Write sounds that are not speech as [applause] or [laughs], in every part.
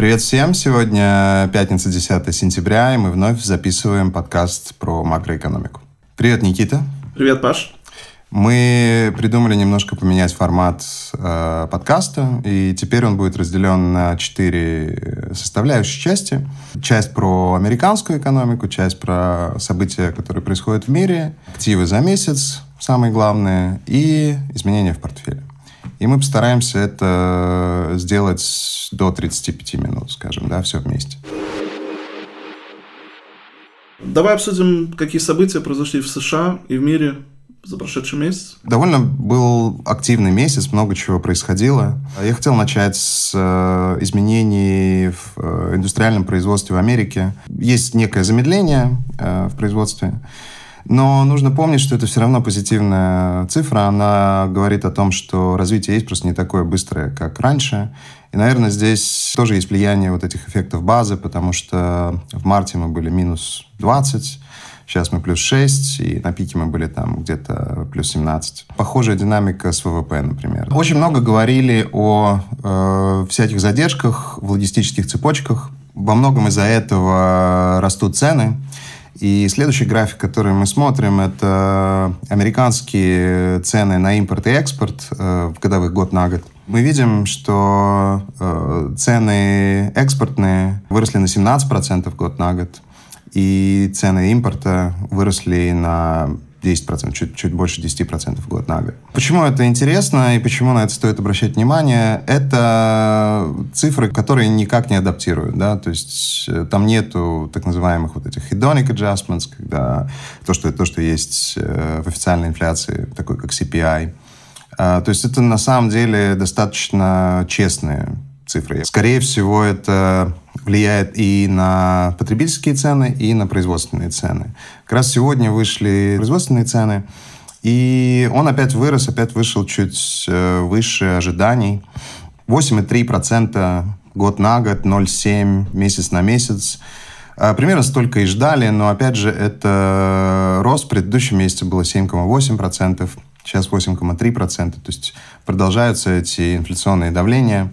Привет всем! Сегодня пятница, 10 сентября, и мы вновь записываем подкаст про макроэкономику. Привет, Никита! Привет, Паш! Мы придумали немножко поменять формат э, подкаста, и теперь он будет разделен на четыре составляющие части. Часть про американскую экономику, часть про события, которые происходят в мире, активы за месяц, самое главное, и изменения в портфеле. И мы постараемся это сделать до 35 минут, скажем, да, все вместе. Давай обсудим, какие события произошли в США и в мире за прошедший месяц? Довольно был активный месяц, много чего происходило. Я хотел начать с э, изменений в э, индустриальном производстве в Америке. Есть некое замедление э, в производстве. Но нужно помнить, что это все равно позитивная цифра. Она говорит о том, что развитие есть просто не такое быстрое, как раньше. И, наверное, здесь тоже есть влияние вот этих эффектов базы, потому что в марте мы были минус 20, сейчас мы плюс 6, и на пике мы были там где-то плюс 17. Похожая динамика с ВВП, например. Очень много говорили о э, всяких задержках в логистических цепочках. Во многом из-за этого растут цены. И следующий график, который мы смотрим, это американские цены на импорт и экспорт э, в годовых год на год. Мы видим, что э, цены экспортные выросли на 17% год на год, и цены импорта выросли на 10%, чуть, чуть больше 10% в год на год. Почему это интересно и почему на это стоит обращать внимание? Это цифры, которые никак не адаптируют, да, то есть э, там нету так называемых вот этих hedonic adjustments, когда то, что, то, что есть э, в официальной инфляции, такой как CPI. А, то есть это на самом деле достаточно честные цифры. Скорее всего, это влияет и на потребительские цены, и на производственные цены. Как раз сегодня вышли производственные цены, и он опять вырос, опять вышел чуть э, выше ожиданий. 8,3% год на год, 0,7 месяц на месяц. А, примерно столько и ждали, но опять же это рост. В предыдущем месяце было 7,8%, сейчас 8,3%. То есть продолжаются эти инфляционные давления.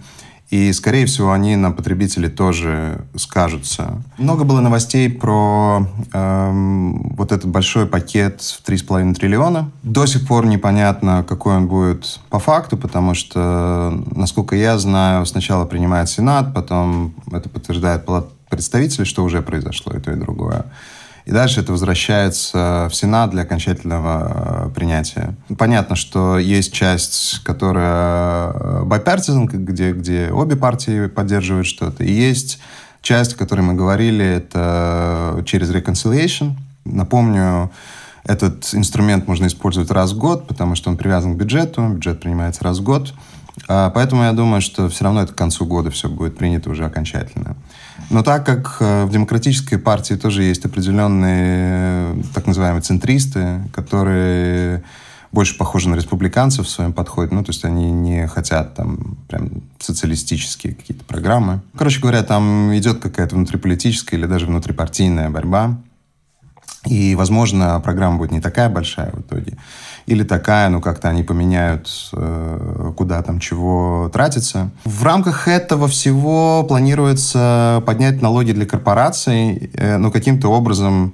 И, скорее всего, они на потребителей тоже скажутся. Много было новостей про эм, вот этот большой пакет в 3,5 триллиона. До сих пор непонятно, какой он будет по факту, потому что, насколько я знаю, сначала принимает Сенат, потом это подтверждает Палата представителей, что уже произошло и то, и другое. И дальше это возвращается в Сенат для окончательного э, принятия. Понятно, что есть часть, которая э, bipartisan, где, где обе партии поддерживают что-то. И есть часть, о которой мы говорили, это через reconciliation. Напомню, этот инструмент можно использовать раз в год, потому что он привязан к бюджету, бюджет принимается раз в год. А, поэтому я думаю, что все равно это к концу года все будет принято уже окончательно. Но так как э, в демократической партии тоже есть определенные э, так называемые центристы, которые больше похожи на республиканцев в своем подходе. Ну, то есть они не хотят там прям социалистические какие-то программы. Короче говоря, там идет какая-то внутриполитическая или даже внутрипартийная борьба. И, возможно, программа будет не такая большая в итоге или такая, ну как-то они поменяют, э, куда там чего тратится. В рамках этого всего планируется поднять налоги для корпораций, э, ну каким-то образом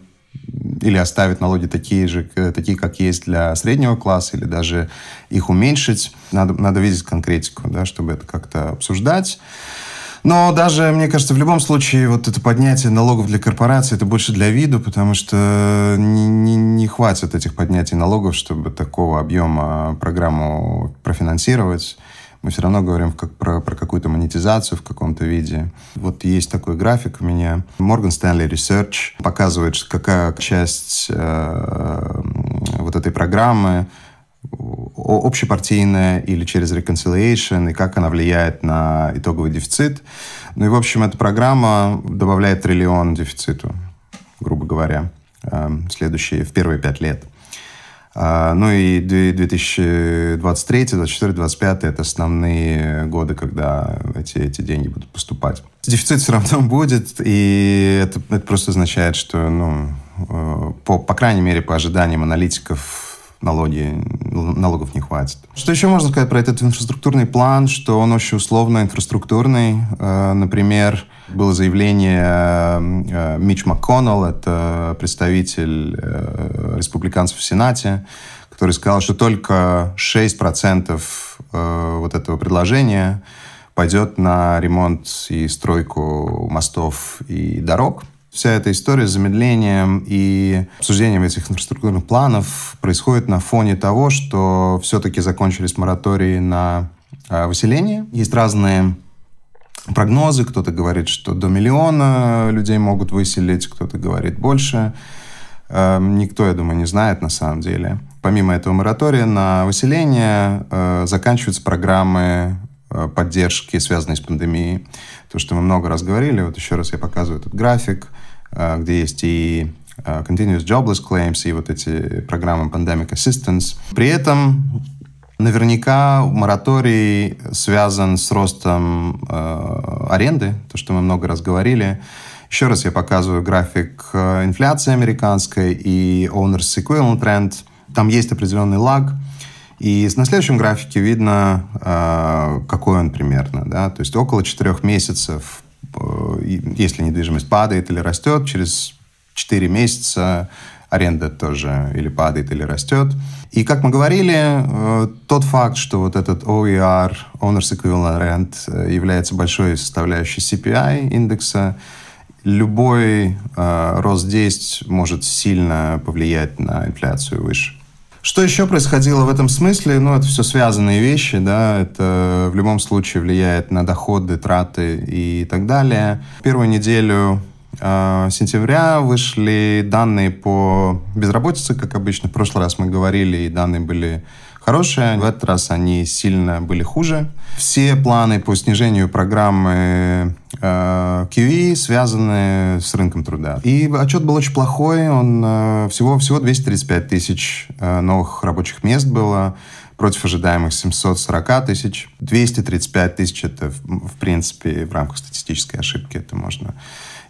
или оставить налоги такие же, такие, как есть для среднего класса, или даже их уменьшить. Надо, надо видеть конкретику, да, чтобы это как-то обсуждать. Но даже, мне кажется, в любом случае вот это поднятие налогов для корпораций, это больше для виду, потому что не, не, не хватит этих поднятий налогов, чтобы такого объема программу профинансировать. Мы все равно говорим как про, про какую-то монетизацию в каком-то виде. Вот есть такой график у меня. Morgan Stanley Research показывает, какая часть э, вот этой программы общепартийная или через reconciliation, и как она влияет на итоговый дефицит. Ну и, в общем, эта программа добавляет триллион дефициту, грубо говоря, э, следующие, в первые пять лет. А, ну и 2023, 2024, 2025 это основные годы, когда эти, эти деньги будут поступать. Дефицит все равно [laughs] будет, и это, это просто означает, что, ну, э, по, по крайней мере, по ожиданиям аналитиков, налоги, налогов не хватит. Что еще можно сказать про этот инфраструктурный план, что он очень условно инфраструктурный. Э, например, было заявление э, Мич МакКоннелл, это представитель э, республиканцев в Сенате, который сказал, что только 6% вот этого предложения пойдет на ремонт и стройку мостов и дорог. Вся эта история с замедлением и обсуждением этих инфраструктурных планов происходит на фоне того, что все-таки закончились моратории на а, выселение. Есть разные прогнозы. Кто-то говорит, что до миллиона людей могут выселить, кто-то говорит больше. Эм, никто, я думаю, не знает на самом деле. Помимо этого моратория на выселение э, заканчиваются программы поддержки, связанные с пандемией. То, что мы много раз говорили, вот еще раз я показываю этот график – где есть и э, Continuous Jobless Claims, и вот эти программы Pandemic Assistance. При этом наверняка мораторий связан с ростом э, аренды, то, что мы много раз говорили. Еще раз я показываю график э, инфляции американской и Owners Equivalent Trend. Там есть определенный лаг. И на следующем графике видно, э, какой он примерно. Да? То есть около четырех месяцев Э, если недвижимость падает или растет, через 4 месяца аренда тоже или падает, или растет. И, как мы говорили, э, тот факт, что вот этот OER, Owners Equivalent Rent, э, является большой составляющей CPI индекса, любой э, рост действий может сильно повлиять на инфляцию выше. Что еще происходило в этом смысле? Ну, это все связанные вещи, да, это в любом случае влияет на доходы, траты и так далее. Первую неделю э, сентября вышли данные по безработице, как обычно. В прошлый раз мы говорили, и данные были хорошие. В этот раз они сильно были хуже. Все планы по снижению программы QE связаны с рынком труда. И отчет был очень плохой. Он э, всего, всего 235 тысяч э, новых рабочих мест было против ожидаемых 740 тысяч. 235 тысяч это, в принципе, в рамках статистической ошибки это можно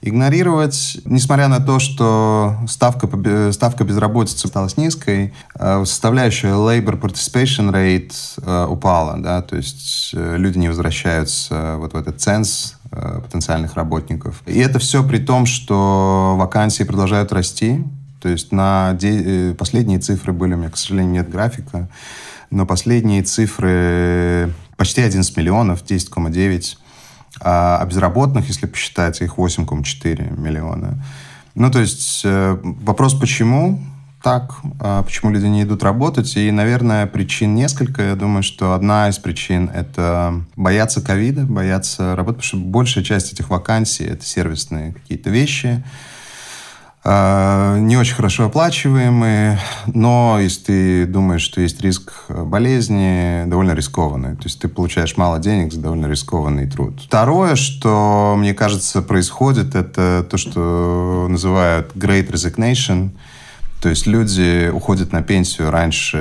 игнорировать. Несмотря на то, что ставка, ставка безработицы осталась низкой, э, составляющая labor participation rate э, упала, да, то есть э, люди не возвращаются вот в этот ценз потенциальных работников. И это все при том, что вакансии продолжают расти, то есть на де... последние цифры были, у меня, к сожалению, нет графика, но последние цифры почти 11 миллионов, 10,9 а, а безработных, если посчитать, их 8,4 миллиона. Ну, то есть э, вопрос, почему так, а почему люди не идут работать. И, наверное, причин несколько. Я думаю, что одна из причин — это бояться ковида, бояться работы, потому что большая часть этих вакансий — это сервисные какие-то вещи, а, не очень хорошо оплачиваемые, но если ты думаешь, что есть риск болезни, довольно рискованный. То есть ты получаешь мало денег за довольно рискованный труд. Второе, что, мне кажется, происходит, это то, что называют great resignation — то есть люди уходят на пенсию раньше,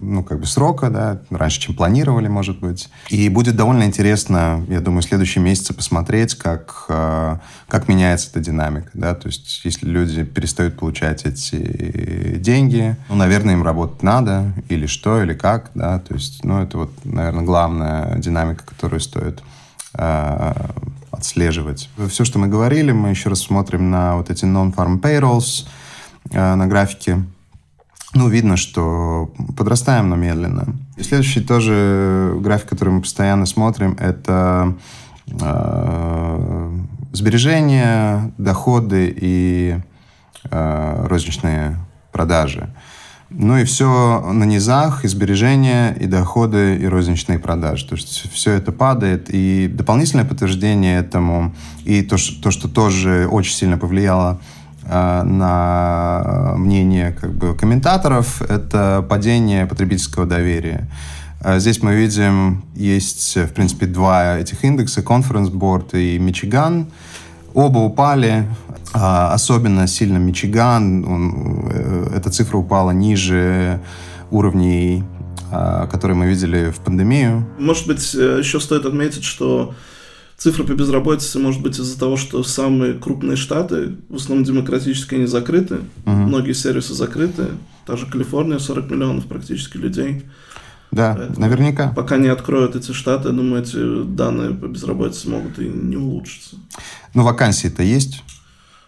ну, как бы срока, да, раньше, чем планировали, может быть. И будет довольно интересно, я думаю, в следующие месяцы посмотреть, как, э, как меняется эта динамика, да, то есть если люди перестают получать эти деньги, ну, наверное, им работать надо, или что, или как, да, то есть, ну, это вот, наверное, главная динамика, которую стоит э, отслеживать. Все, что мы говорили, мы еще раз смотрим на вот эти non-farm payrolls, Э, на графике. Ну, видно, что подрастаем, но медленно. И следующий тоже график, который мы постоянно смотрим, это э, сбережения, доходы и э, розничные продажи. Ну и все на низах, и сбережения, и доходы, и розничные продажи. То есть все это падает. И дополнительное подтверждение этому, и то, что, то, что тоже очень сильно повлияло э, на мнение как бы, комментаторов, это падение потребительского доверия. Э, здесь мы видим, есть, в принципе, два этих индекса, Conference Board и Мичиган. Оба упали, а, особенно сильно Мичиган, он, э, эта цифра упала ниже уровней, а, которые мы видели в пандемию. Может быть, э, еще стоит отметить, что цифра по безработице может быть из-за того, что самые крупные штаты, в основном демократические, они закрыты, угу. многие сервисы закрыты, та же Калифорния, 40 миллионов практически людей. Да, Поэтому наверняка. Пока не откроют эти штаты, я думаю, эти данные по безработице могут и не улучшиться. Ну, вакансии-то есть.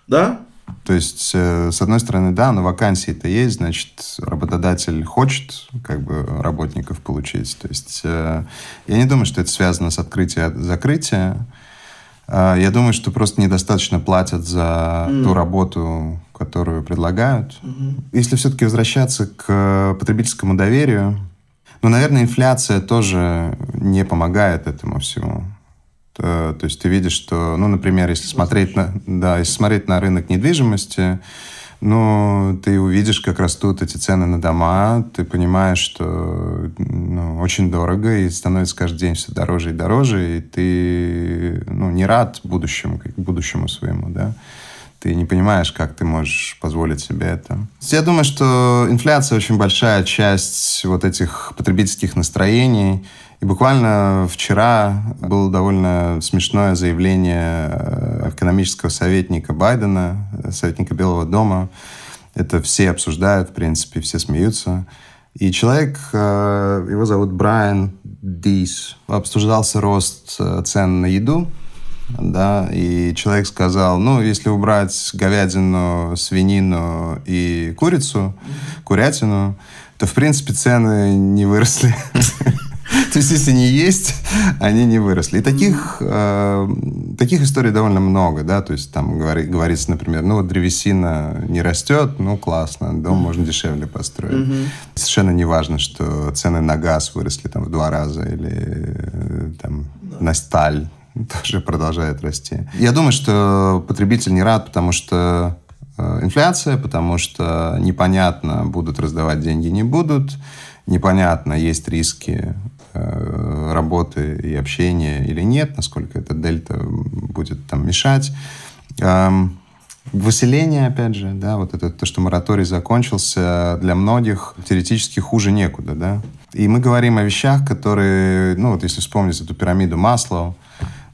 Да? То есть, э, с одной стороны, да, но вакансии-то есть, значит, работодатель хочет как бы работников получить. То есть, э, я не думаю, что это связано с открытием закрытия. Э, я думаю, что просто недостаточно платят за mm. ту работу, которую предлагают. Mm-hmm. Если все-таки возвращаться к потребительскому доверию, ну, наверное, инфляция тоже не помогает этому всему. То, то есть ты видишь, что, ну, например, если смотреть на, да, если смотреть на рынок недвижимости, ну, ты увидишь, как растут эти цены на дома, ты понимаешь, что ну, очень дорого, и становится каждый день все дороже и дороже, и ты ну, не рад будущему, будущему своему, да. Ты не понимаешь, как ты можешь позволить себе это. Я думаю, что инфляция очень большая часть вот этих потребительских настроений, и буквально вчера было довольно смешное заявление э, экономического советника Байдена, э, советника Белого дома. Это все обсуждают, в принципе, все смеются. И человек, э, его зовут Брайан Дис, обсуждался рост цен на еду, да, и человек сказал, ну, если убрать говядину, свинину и курицу, курятину, то, в принципе, цены не выросли. [laughs] То есть, если не есть, они не выросли. И таких, э, таких историй довольно много, да, то есть там говори, говорится, например, ну вот древесина не растет, ну классно, дом можно дешевле построить. Mm-hmm. Совершенно не важно, что цены на газ выросли там в два раза или э, там на сталь [laughs] тоже продолжает расти. Я думаю, что потребитель не рад, потому что э, инфляция, потому что непонятно, будут раздавать деньги, не будут непонятно, есть риски э, работы и общения или нет, насколько эта дельта будет там мешать. Эм, выселение, опять же, да, вот это то, что мораторий закончился, для многих теоретически хуже некуда, да. И мы говорим о вещах, которые, ну вот если вспомнить эту пирамиду Маслоу,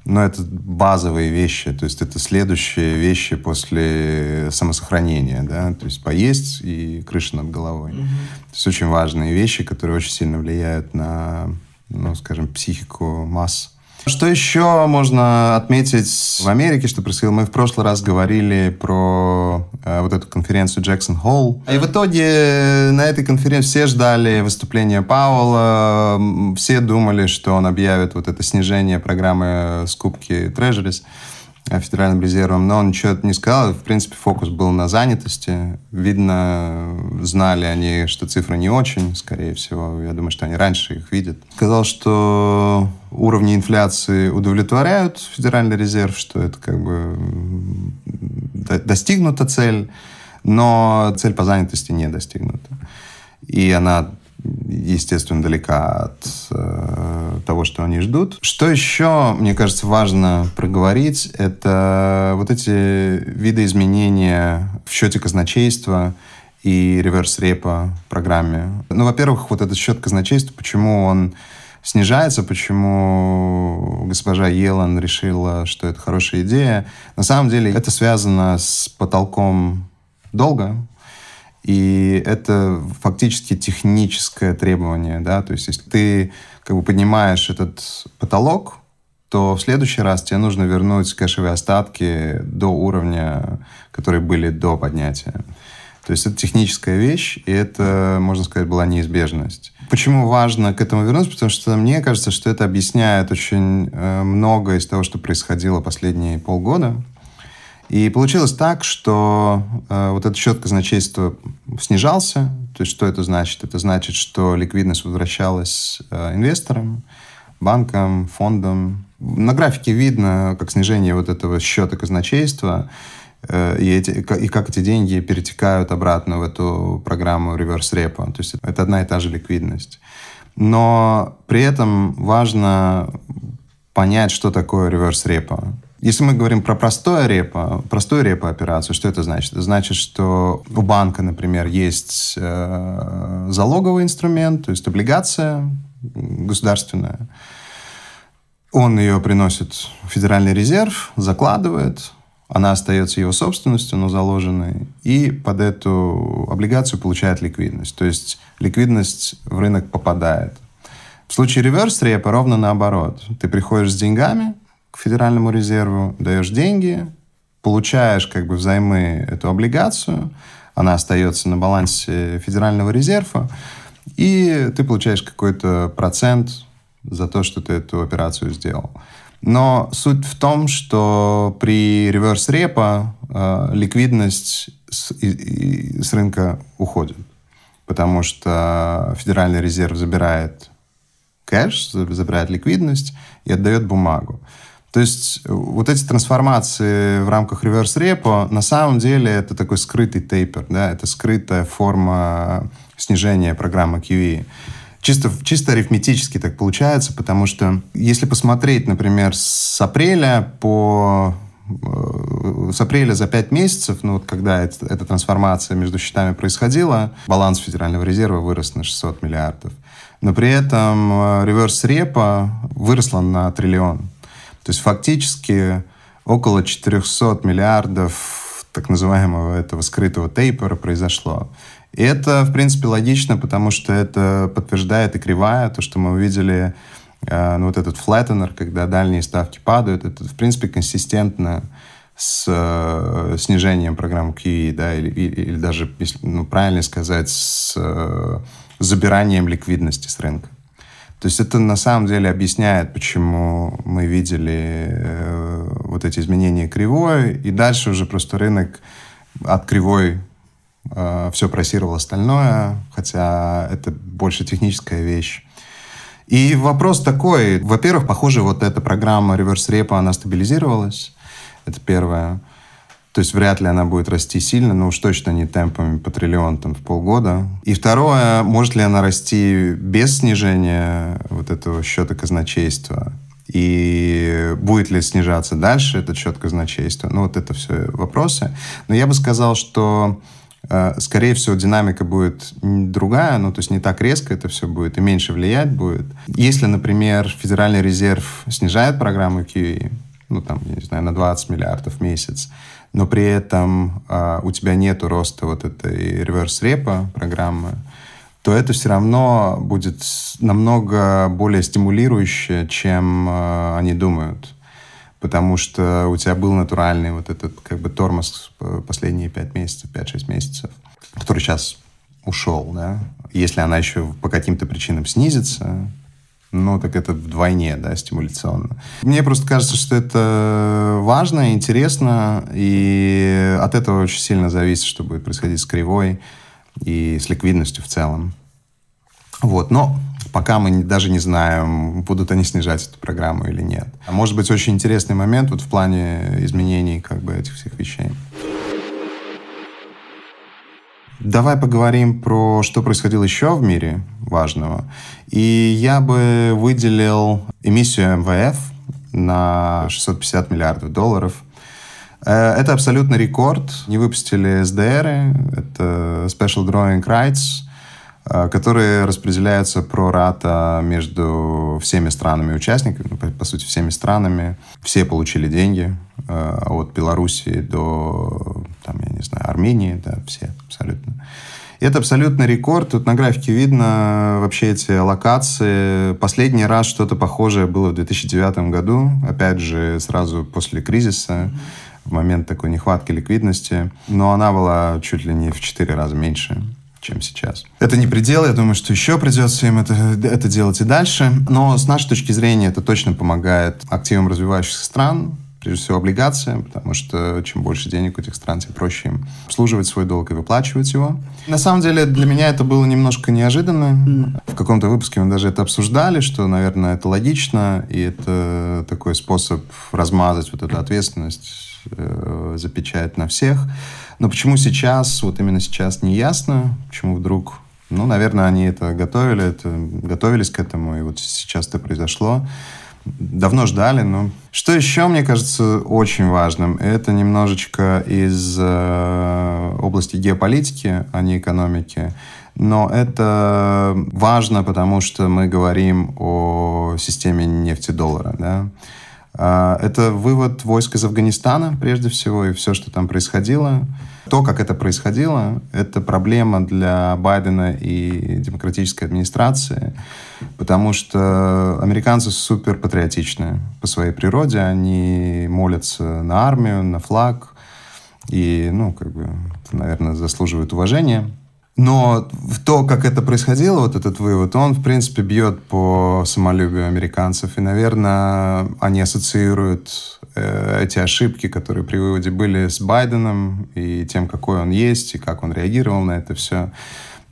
но это базовые вещи, то есть это следующие вещи после самосохранения, да, то есть поесть и крыша над головой. Mm-hmm. То есть очень важные вещи, которые очень сильно влияют на, ну, скажем, психику масс. Что еще можно отметить в Америке, что происходило? Мы в прошлый раз говорили про э, вот эту конференцию Джексон Холл. И в итоге на этой конференции все ждали выступления Пауэлла, все думали, что он объявит вот это снижение программы скупки Treasuries. Федеральным резервом, но он ничего не сказал. В принципе, фокус был на занятости. Видно, знали они, что цифры не очень, скорее всего. Я думаю, что они раньше их видят. Сказал, что уровни инфляции удовлетворяют Федеральный резерв, что это как бы достигнута цель, но цель по занятости не достигнута. И она естественно, далека от э, того, что они ждут. Что еще, мне кажется, важно проговорить, это вот эти виды изменения в счете казначейства и реверс-репа программе. Ну, во-первых, вот этот счет казначейства, почему он снижается, почему госпожа Елан решила, что это хорошая идея. На самом деле это связано с потолком долга, и это фактически техническое требование, да, то есть если ты как бы поднимаешь этот потолок, то в следующий раз тебе нужно вернуть кэшевые остатки до уровня, которые были до поднятия. То есть это техническая вещь, и это, можно сказать, была неизбежность. Почему важно к этому вернуться? Потому что мне кажется, что это объясняет очень э, много из того, что происходило последние полгода. И получилось так, что э, вот этот счет казначейства снижался, То есть что это значит? Это значит, что ликвидность возвращалась э, инвесторам, банкам, фондам. На графике видно, как снижение вот этого счета казначейства э, и, эти, и как эти деньги перетекают обратно в эту программу repo. То есть это одна и та же ликвидность. Но при этом важно понять, что такое repo. Если мы говорим про простое репо, простую репо операцию, что это значит? Это значит, что у банка, например, есть э, залоговый инструмент, то есть облигация государственная. Он ее приносит в Федеральный резерв, закладывает, она остается его собственностью, но заложенной, и под эту облигацию получает ликвидность. То есть ликвидность в рынок попадает. В случае реверс репа ровно наоборот. Ты приходишь с деньгами, к Федеральному резерву, даешь деньги, получаешь как бы взаймы эту облигацию, она остается на балансе Федерального резерва, и ты получаешь какой-то процент за то, что ты эту операцию сделал. Но суть в том, что при реверс репа э, ликвидность с, и, и, с рынка уходит, потому что Федеральный резерв забирает кэш, забирает ликвидность и отдает бумагу. То есть э, вот эти трансформации в рамках реверс-репо на самом деле это такой скрытый тейпер, да, это скрытая форма снижения программы QE. Чисто, чисто арифметически так получается, потому что если посмотреть, например, с апреля по э, с апреля за 5 месяцев, ну вот когда это, эта трансформация между счетами происходила, баланс Федерального резерва вырос на 600 миллиардов. Но при этом э, реверс репа выросла на триллион. То есть фактически около 400 миллиардов так называемого этого скрытого тейпера произошло. И это, в принципе, логично, потому что это подтверждает и кривая, то, что мы увидели, э, ну, вот этот flattener, когда дальние ставки падают, это, в принципе, консистентно с э, снижением программы QE, да, или, или, или даже, если ну, правильно сказать, с э, забиранием ликвидности с рынка. То есть это на самом деле объясняет, почему мы видели э, вот эти изменения кривой, и дальше уже просто рынок от кривой э, все просировал остальное, хотя это больше техническая вещь. И вопрос такой, во-первых, похоже, вот эта программа реверс репа, она стабилизировалась, это первое. То есть вряд ли она будет расти сильно, но уж точно не темпами по триллион там, в полгода. И второе, может ли она расти без снижения вот этого счета казначейства? И будет ли снижаться дальше этот счет казначейства? Ну, вот это все вопросы. Но я бы сказал, что э, скорее всего, динамика будет другая, ну, то есть не так резко это все будет и меньше влиять будет. Если, например, Федеральный резерв снижает программу QE, ну, там, я не знаю, на 20 миллиардов в месяц, но при этом э, у тебя нет роста вот этой реверс-репа программы, то это все равно будет намного более стимулирующе, чем э, они думают. Потому что у тебя был натуральный вот этот как бы тормоз последние 5 месяцев, 5-6 месяцев, который сейчас ушел, да. Если она еще по каким-то причинам снизится, ну, так это вдвойне, да, стимуляционно. Мне просто кажется, что это важно, интересно, и от этого очень сильно зависит, что будет происходить с кривой и с ликвидностью в целом. Вот, но пока мы даже не знаем, будут они снижать эту программу или нет. А может быть, очень интересный момент вот в плане изменений как бы этих всех вещей. Давай поговорим про что происходило еще в мире важного. И я бы выделил эмиссию МВФ на 650 миллиардов долларов. Э, это абсолютный рекорд. Не выпустили СДР, это Special Drawing Rights, э, которые распределяются про рата между всеми странами-участниками, ну, по, по сути, всеми странами. Все получили деньги, э, от Белоруссии до, там, я не знаю, Армении, да, все абсолютно. Это абсолютный рекорд. Тут на графике видно вообще эти локации. Последний раз что-то похожее было в 2009 году, опять же, сразу после кризиса, в момент такой нехватки ликвидности. Но она была чуть ли не в 4 раза меньше чем сейчас. Это не предел, я думаю, что еще придется им это, это делать и дальше. Но с нашей точки зрения это точно помогает активам развивающихся стран, прежде всего облигации, потому что чем больше денег у этих стран, тем проще им обслуживать свой долг и выплачивать его. На самом деле для меня это было немножко неожиданно. В каком-то выпуске мы даже это обсуждали, что, наверное, это логично, и это такой способ размазать вот эту ответственность, э, запечать на всех. Но почему сейчас, вот именно сейчас не ясно, почему вдруг ну, наверное, они это готовили, это, готовились к этому, и вот сейчас это произошло. Давно ждали, но... Что еще, мне кажется, очень важным, это немножечко из э, области геополитики, а не экономики. Но это важно, потому что мы говорим о системе нефти-доллара, да. А, это вывод войск из Афганистана, прежде всего, и все, что там происходило. То, как это происходило, это проблема для Байдена и демократической администрации, потому что американцы супер патриотичны по своей природе. Они молятся на армию, на флаг, и, ну, как бы, это, наверное, заслуживает уважения. Но то, как это происходило, вот этот вывод, он, в принципе, бьет по самолюбию американцев. И, наверное, они ассоциируют э, эти ошибки, которые при выводе были с Байденом, и тем, какой он есть, и как он реагировал на это все.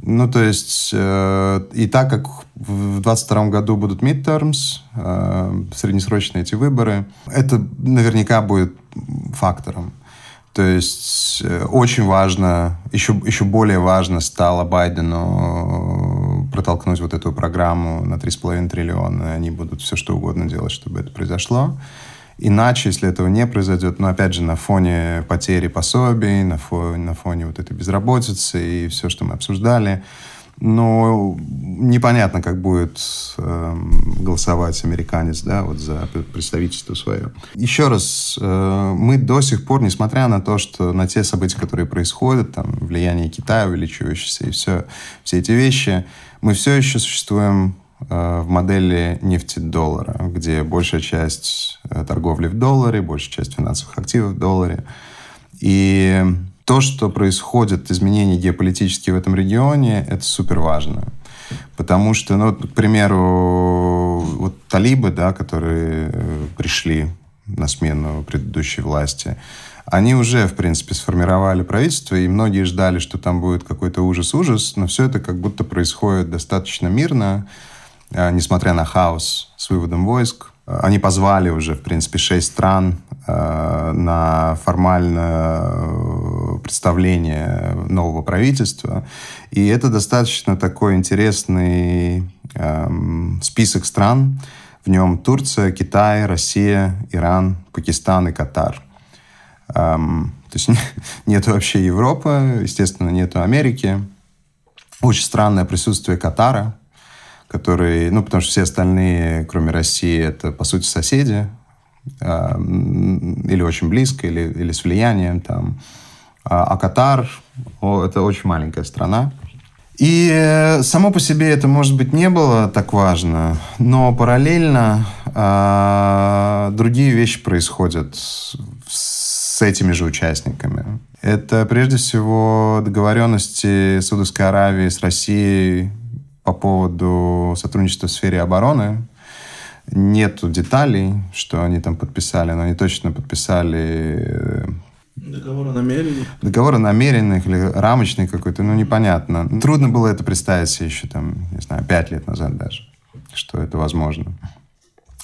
Ну, то есть, э, и так как в 2022 году будут midterms, э, среднесрочные эти выборы, это наверняка будет фактором. То есть э, очень важно, еще, еще более важно стало Байдену э, протолкнуть вот эту программу на 3,5 триллиона. Они будут все что угодно делать, чтобы это произошло. Иначе, если этого не произойдет, ну, опять же, на фоне потери пособий, на фоне, на фоне вот этой безработицы и все, что мы обсуждали, но непонятно, как будет э, голосовать американец, да, вот за представительство свое. Еще раз, э, мы до сих пор, несмотря на то, что на те события, которые происходят, там, влияние Китая увеличивающееся и все, все эти вещи, мы все еще существуем э, в модели нефти-доллара, где большая часть э, торговли в долларе, большая часть финансовых активов в долларе. И то, что происходит, изменения геополитические в этом регионе, это супер важно. Потому что, ну, к примеру, вот талибы, да, которые э, пришли на смену предыдущей власти, они уже, в принципе, сформировали правительство, и многие ждали, что там будет какой-то ужас-ужас, но все это как будто происходит достаточно мирно, а, несмотря на хаос с выводом войск. Они позвали уже, в принципе, шесть стран э, на формальное э, представление нового правительства. И это достаточно такой интересный э, список стран. В нем Турция, Китай, Россия, Иран, Пакистан и Катар. Эм, то есть [laughs] нет вообще Европы, естественно, нет Америки. Очень странное присутствие Катара – который, ну, потому что все остальные, кроме России, это, по сути, соседи, э, или очень близко, или, или с влиянием там. А, а Катар, о, это очень маленькая страна. И э, само по себе это, может быть, не было так важно, но параллельно э, другие вещи происходят с этими же участниками. Это прежде всего договоренности Саудовской Аравии с Россией по поводу сотрудничества в сфере обороны. Нету деталей, что они там подписали, но они точно подписали... Э, Договор о намерениях. Договор о намерениях или рамочный какой-то, ну, непонятно. Трудно было это представить себе еще, там, не знаю, пять лет назад даже, что это возможно.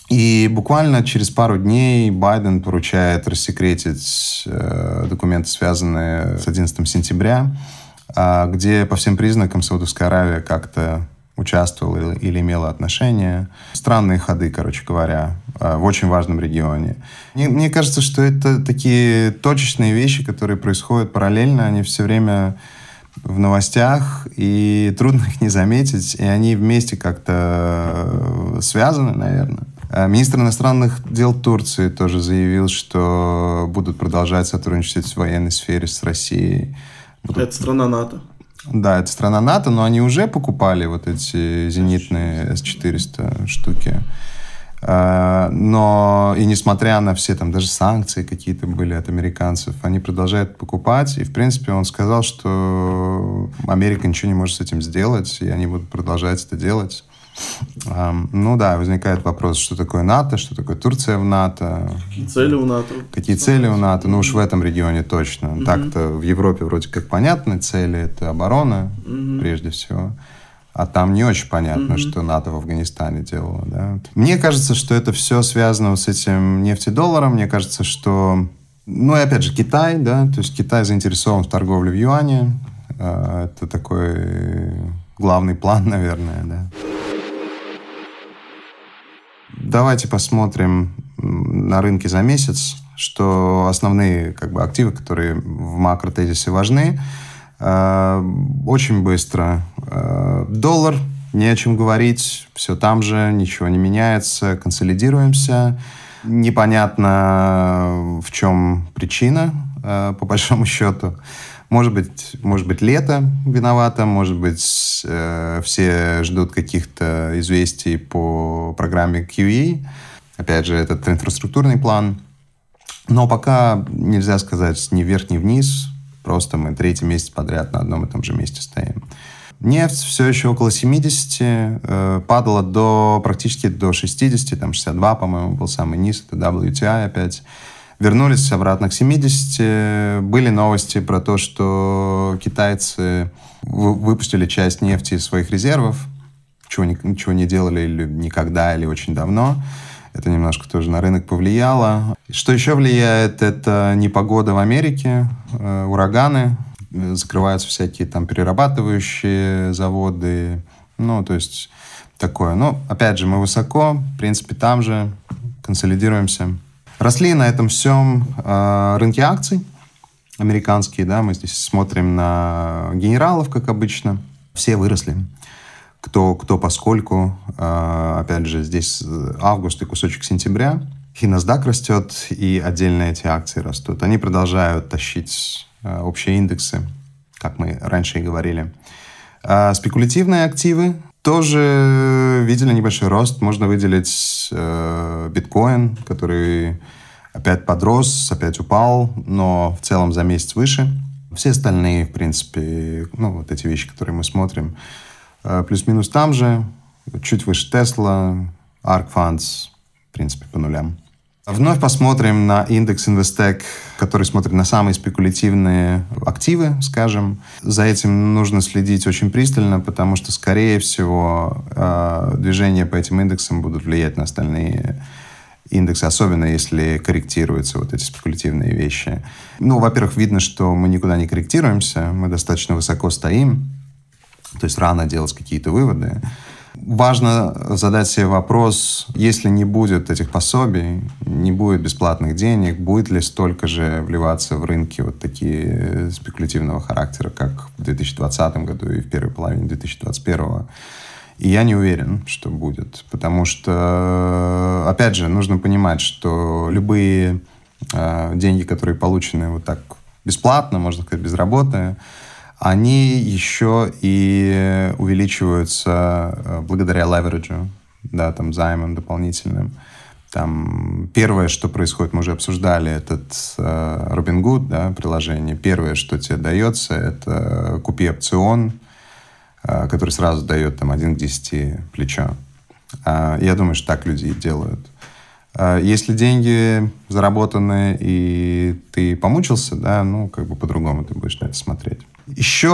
И буквально через пару дней Байден поручает рассекретить э, документы, связанные с 11 сентября, э, где по всем признакам Саудовская Аравия как-то участвовал или, имела отношение. Странные ходы, короче говоря, э, в очень важном регионе. Мне, мне кажется, что это такие точечные вещи, которые происходят параллельно, они все время в новостях, и трудно [laughs] их не заметить, и они вместе как-то э, связаны, наверное. Э, министр иностранных дел Турции тоже заявил, что будут продолжать сотрудничать в военной сфере с Россией. Будут... Это страна НАТО. Да, это страна НАТО, но они уже покупали вот эти зенитные С-400 штуки. А, но и несмотря на все там даже санкции какие-то были от американцев, они продолжают покупать. И, в принципе, он сказал, что Америка ничего не может с этим сделать, и они будут продолжать это делать. Ну да, возникает вопрос, что такое НАТО, что такое Турция в НАТО. Какие цели у НАТО? Какие цели у НАТО? Ну уж в этом регионе точно. Угу. Так-то в Европе вроде как понятны цели, это оборона угу. прежде всего. А там не очень понятно, mm-hmm. что НАТО в Афганистане делало. Да? Мне кажется, что это все связано вот с этим нефтедолларом. Мне кажется, что... Ну и опять же, Китай, да, то есть Китай заинтересован в торговле в юане. А, это такой главный план, [laughs] наверное, да. Давайте посмотрим на рынке за месяц, что основные как бы, активы, которые в макротезисе важны, э, очень быстро. Э, доллар, не о чем говорить, все там же, ничего не меняется, консолидируемся. Непонятно, в чем причина, э, по большому [laughs] счету. Может быть, может быть, лето виновато, может быть, э, все ждут каких-то известий по программе QE. Опять же, этот инфраструктурный план. Но пока нельзя сказать ни вверх, ни вниз. Просто мы третий месяц подряд на одном и том же месте стоим. Нефть все еще около 70, э, падала до практически до 60, там 62, по-моему, был самый низ, это WTI опять. Вернулись обратно к 70. Были новости про то, что китайцы выпустили часть нефти из своих резервов, чего, ничего не делали или никогда, или очень давно. Это немножко тоже на рынок повлияло. Что еще влияет, это непогода в Америке, э, ураганы, закрываются всякие там перерабатывающие заводы. Ну, то есть такое. Но, опять же, мы высоко, в принципе, там же консолидируемся. Росли на этом всем э, рынки акций американские, да, мы здесь смотрим на генералов, как обычно. Все выросли. Кто, кто поскольку, э, опять же, здесь август и кусочек сентября, и NASDAQ растет, и отдельно эти акции растут. Они продолжают тащить э, общие индексы, как мы раньше и говорили. А спекулятивные активы тоже видели небольшой рост. Можно выделить э, биткоин, который опять подрос, опять упал, но в целом за месяц выше. Все остальные, в принципе, ну, вот эти вещи, которые мы смотрим, э, плюс-минус там же, чуть выше Tesla, ARK Funds, в принципе, по нулям. Вновь посмотрим на индекс Investec, который смотрит на самые спекулятивные активы, скажем. За этим нужно следить очень пристально, потому что, скорее всего, э, движения по этим индексам будут влиять на остальные индексы, особенно если корректируются вот эти спекулятивные вещи. Ну, во-первых, видно, что мы никуда не корректируемся, мы достаточно высоко стоим, то есть рано делать какие-то выводы. Важно задать себе вопрос, если не будет этих пособий, не будет бесплатных денег, будет ли столько же вливаться в рынки вот такие спекулятивного характера, как в 2020 году и в первой половине 2021 и я не уверен, что будет. Потому что, опять же, нужно понимать, что любые э, деньги, которые получены вот так бесплатно, можно сказать, без работы, они еще и увеличиваются э, благодаря левериджу, да, там, займам дополнительным. Там первое, что происходит, мы уже обсуждали этот э, Robinhood, да, приложение. Первое, что тебе дается, это купи опцион, э, который сразу дает там 1 к 10 плечо. Э, я думаю, что так люди и делают. Э, если деньги заработаны и ты помучился, да, ну, как бы по-другому ты будешь на это смотреть. Еще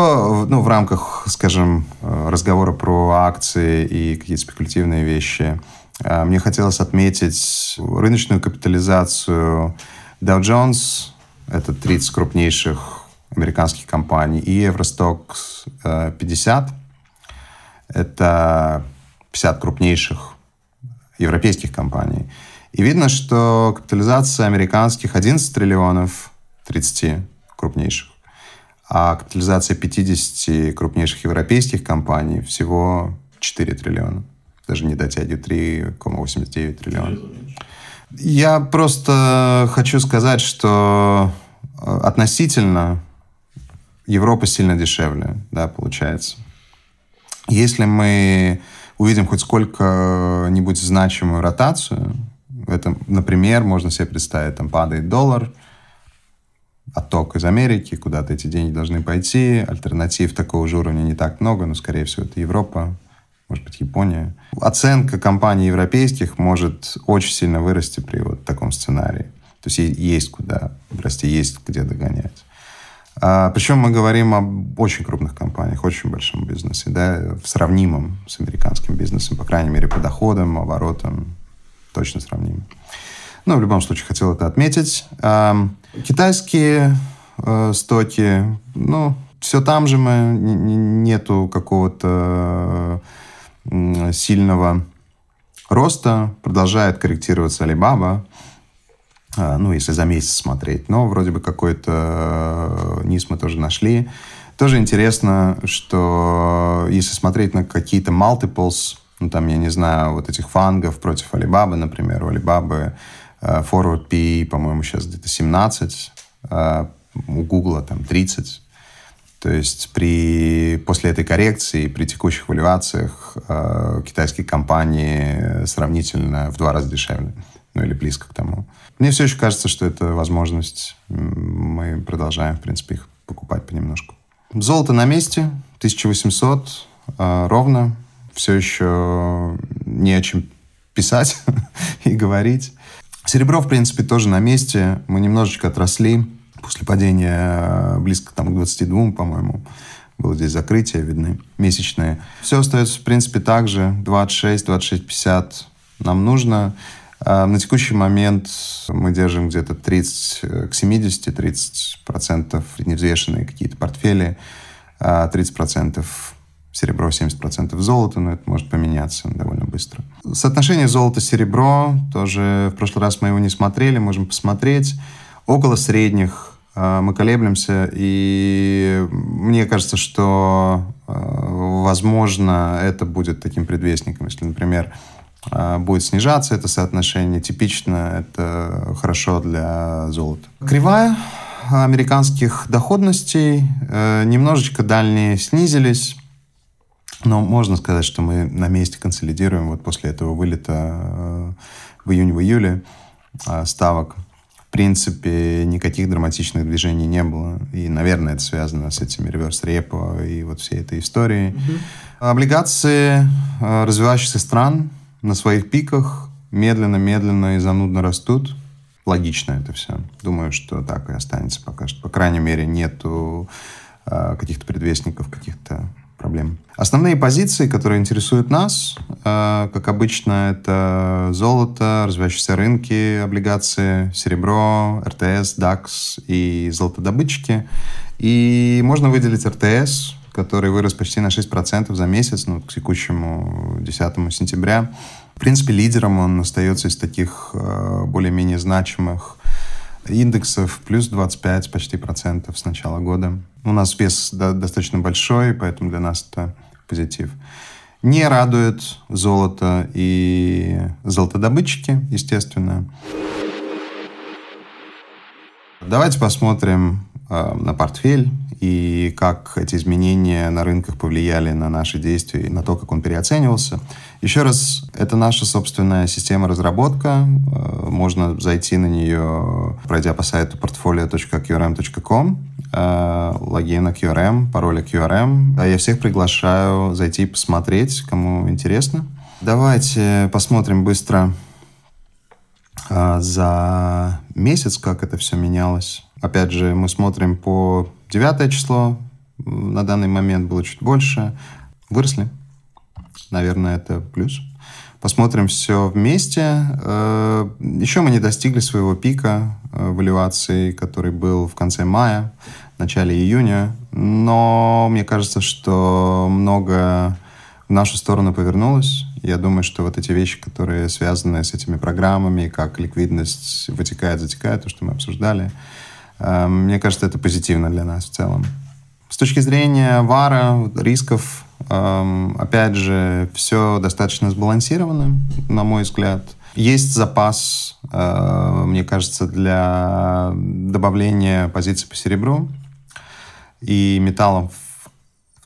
ну, в рамках, скажем, э, разговора про акции и какие-то спекулятивные вещи, э, мне хотелось отметить рыночную капитализацию Dow Jones, это 30 крупнейших американских компаний, и Евростокс 50, это 50 крупнейших европейских компаний. И видно, что капитализация американских 11 триллионов, 30 крупнейших а капитализация 50 крупнейших европейских компаний всего 4 триллиона. Даже не дотягивает 3,89 триллиона. Я просто хочу сказать, что э, относительно Европа сильно дешевле, да, получается. Если мы увидим хоть сколько-нибудь значимую ротацию, это, например, можно себе представить, там падает доллар – отток из Америки, куда-то эти деньги должны пойти. Альтернатив такого же уровня не так много, но, скорее всего, это Европа. может быть, Япония. Оценка компаний европейских может очень сильно вырасти при вот таком сценарии. То есть есть куда расти, есть где догонять. А, причем мы говорим об очень крупных компаниях, очень большом бизнесе, да, в сравнимом с американским бизнесом, по крайней мере, по доходам, оборотам, точно сравнимым. Но в любом случае хотел это отметить. Китайские э, стоки, ну, все там же мы, нету какого-то сильного роста, продолжает корректироваться Alibaba, а, ну, если за месяц смотреть, но вроде бы какой-то э, низ мы тоже нашли. Тоже интересно, что если смотреть на какие-то multiples, ну, там, я не знаю, вот этих фангов против Alibaba, например, у Alibaba forward P, по-моему, сейчас где-то 17, uh, а у Google там 30. То есть при, после этой коррекции, при текущих валюациях э, китайские компании сравнительно в два раза дешевле. Ну или близко к тому. Мне все еще кажется, что это возможность. Мы продолжаем, в принципе, их покупать понемножку. Золото на месте. 1800 э, ровно. Все еще не о чем писать [laughs] и говорить. Серебро, в принципе, тоже на месте. Мы немножечко отросли после падения э, близко там, к 22, по-моему, было здесь закрытие, видны, месячные. Все остается, в принципе, так же. 26, 26, 50 нам нужно. А на текущий момент мы держим где-то 30 э, к 70, 30 процентов невзвешенные какие-то портфели, 30 а процентов серебро, 70 процентов золота, но это может поменяться довольно быстро. Соотношение золото-серебро, тоже в прошлый раз мы его не смотрели, можем посмотреть. Около средних а, мы колеблемся, и мне кажется, что, а, возможно, это будет таким предвестником. Если, например, а, будет снижаться это соотношение, типично это хорошо для золота. Кривая американских доходностей э, немножечко дальние снизились, но можно сказать, что мы на месте консолидируем вот после этого вылета э, в июне-июле ставок в принципе, никаких драматичных движений не было. И, наверное, это связано с этими реверс-репо и вот всей этой историей. Угу. Облигации э, развивающихся стран на своих пиках медленно-медленно и занудно растут. Логично это все. Думаю, что так и останется пока что. По крайней мере, нету э, каких-то предвестников, каких-то проблем. Основные позиции, которые интересуют нас, э, как обычно, это золото, развивающиеся рынки, облигации, серебро, РТС, DAX и золотодобытчики. И можно выделить РТС, который вырос почти на 6% за месяц, ну, к текущему 10 сентября. В принципе, лидером он остается из таких э, более-менее значимых индексов плюс 25 почти процентов с начала года. У нас вес достаточно большой, поэтому для нас это позитив. Не радует золото и золотодобытчики, естественно. Давайте посмотрим э, на портфель и как эти изменения на рынках повлияли на наши действия и на то, как он переоценивался. Еще раз, это наша собственная система разработка. Э, можно зайти на нее, пройдя по сайту portfolio.qrm.com, логина QRM, пароля QRM. Я всех приглашаю зайти и посмотреть, кому интересно. Давайте посмотрим быстро э, за месяц, как это все менялось. Опять же, мы смотрим по 9 число, на данный момент было чуть больше. Выросли. Наверное, это плюс. Посмотрим все вместе. Э, Еще мы не достигли своего пика э, валюации, который был в конце мая, начале июня. Но мне кажется, что много в нашу сторону повернулось. Я думаю, что вот эти вещи, которые связаны с этими программами, как ликвидность вытекает, затекает, то, что мы обсуждали, Эм, мне кажется, это позитивно для нас в целом. Точки зрения вара, рисков, эм, опять же, все достаточно сбалансировано, на мой взгляд. Есть запас, э, мне кажется, для добавления позиций по серебру и металлам в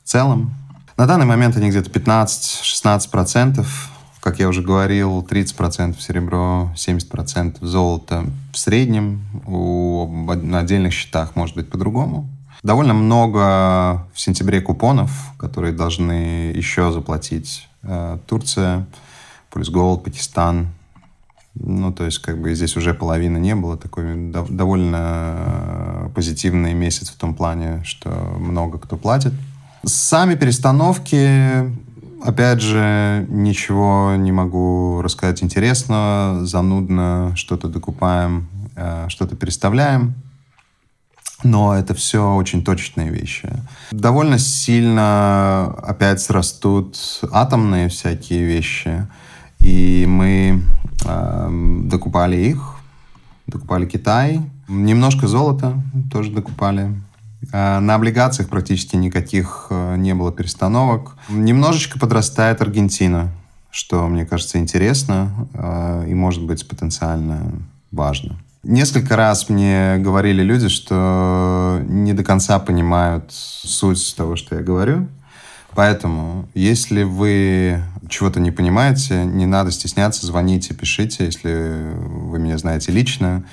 целом. На данный момент они где-то 15-16% как я уже говорил, 30% серебро, 70% золото в среднем. У, на отдельных счетах может быть по-другому. Довольно много в сентябре купонов, которые должны еще заплатить э, Турция, плюс Голд, Пакистан. Ну, то есть, как бы здесь уже половины не было. Такой довольно позитивный месяц в том плане, что много кто платит. Сами перестановки, опять же, ничего не могу рассказать интересного, занудно, что-то докупаем, э, что-то переставляем. Но это все очень точные вещи. Довольно сильно опять растут атомные всякие вещи. И мы э, докупали их, докупали Китай. Немножко золота тоже докупали. Э, на облигациях практически никаких э, не было перестановок. Немножечко подрастает Аргентина, что, мне кажется, интересно э, и, может быть, потенциально важно. Несколько раз мне говорили люди, что не до конца понимают суть того, что я говорю. Поэтому, если вы чего-то не понимаете, не надо стесняться, звоните, пишите, если вы меня знаете лично.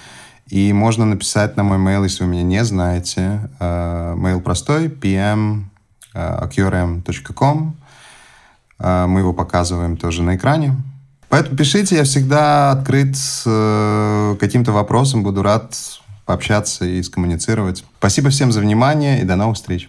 И можно написать на мой mail, если вы меня не знаете. Mail простой, pm.qrm.com. Мы его показываем тоже на экране. Поэтому пишите, я всегда открыт э, каким-то вопросом, буду рад пообщаться и скоммуницировать. Спасибо всем за внимание и до новых встреч.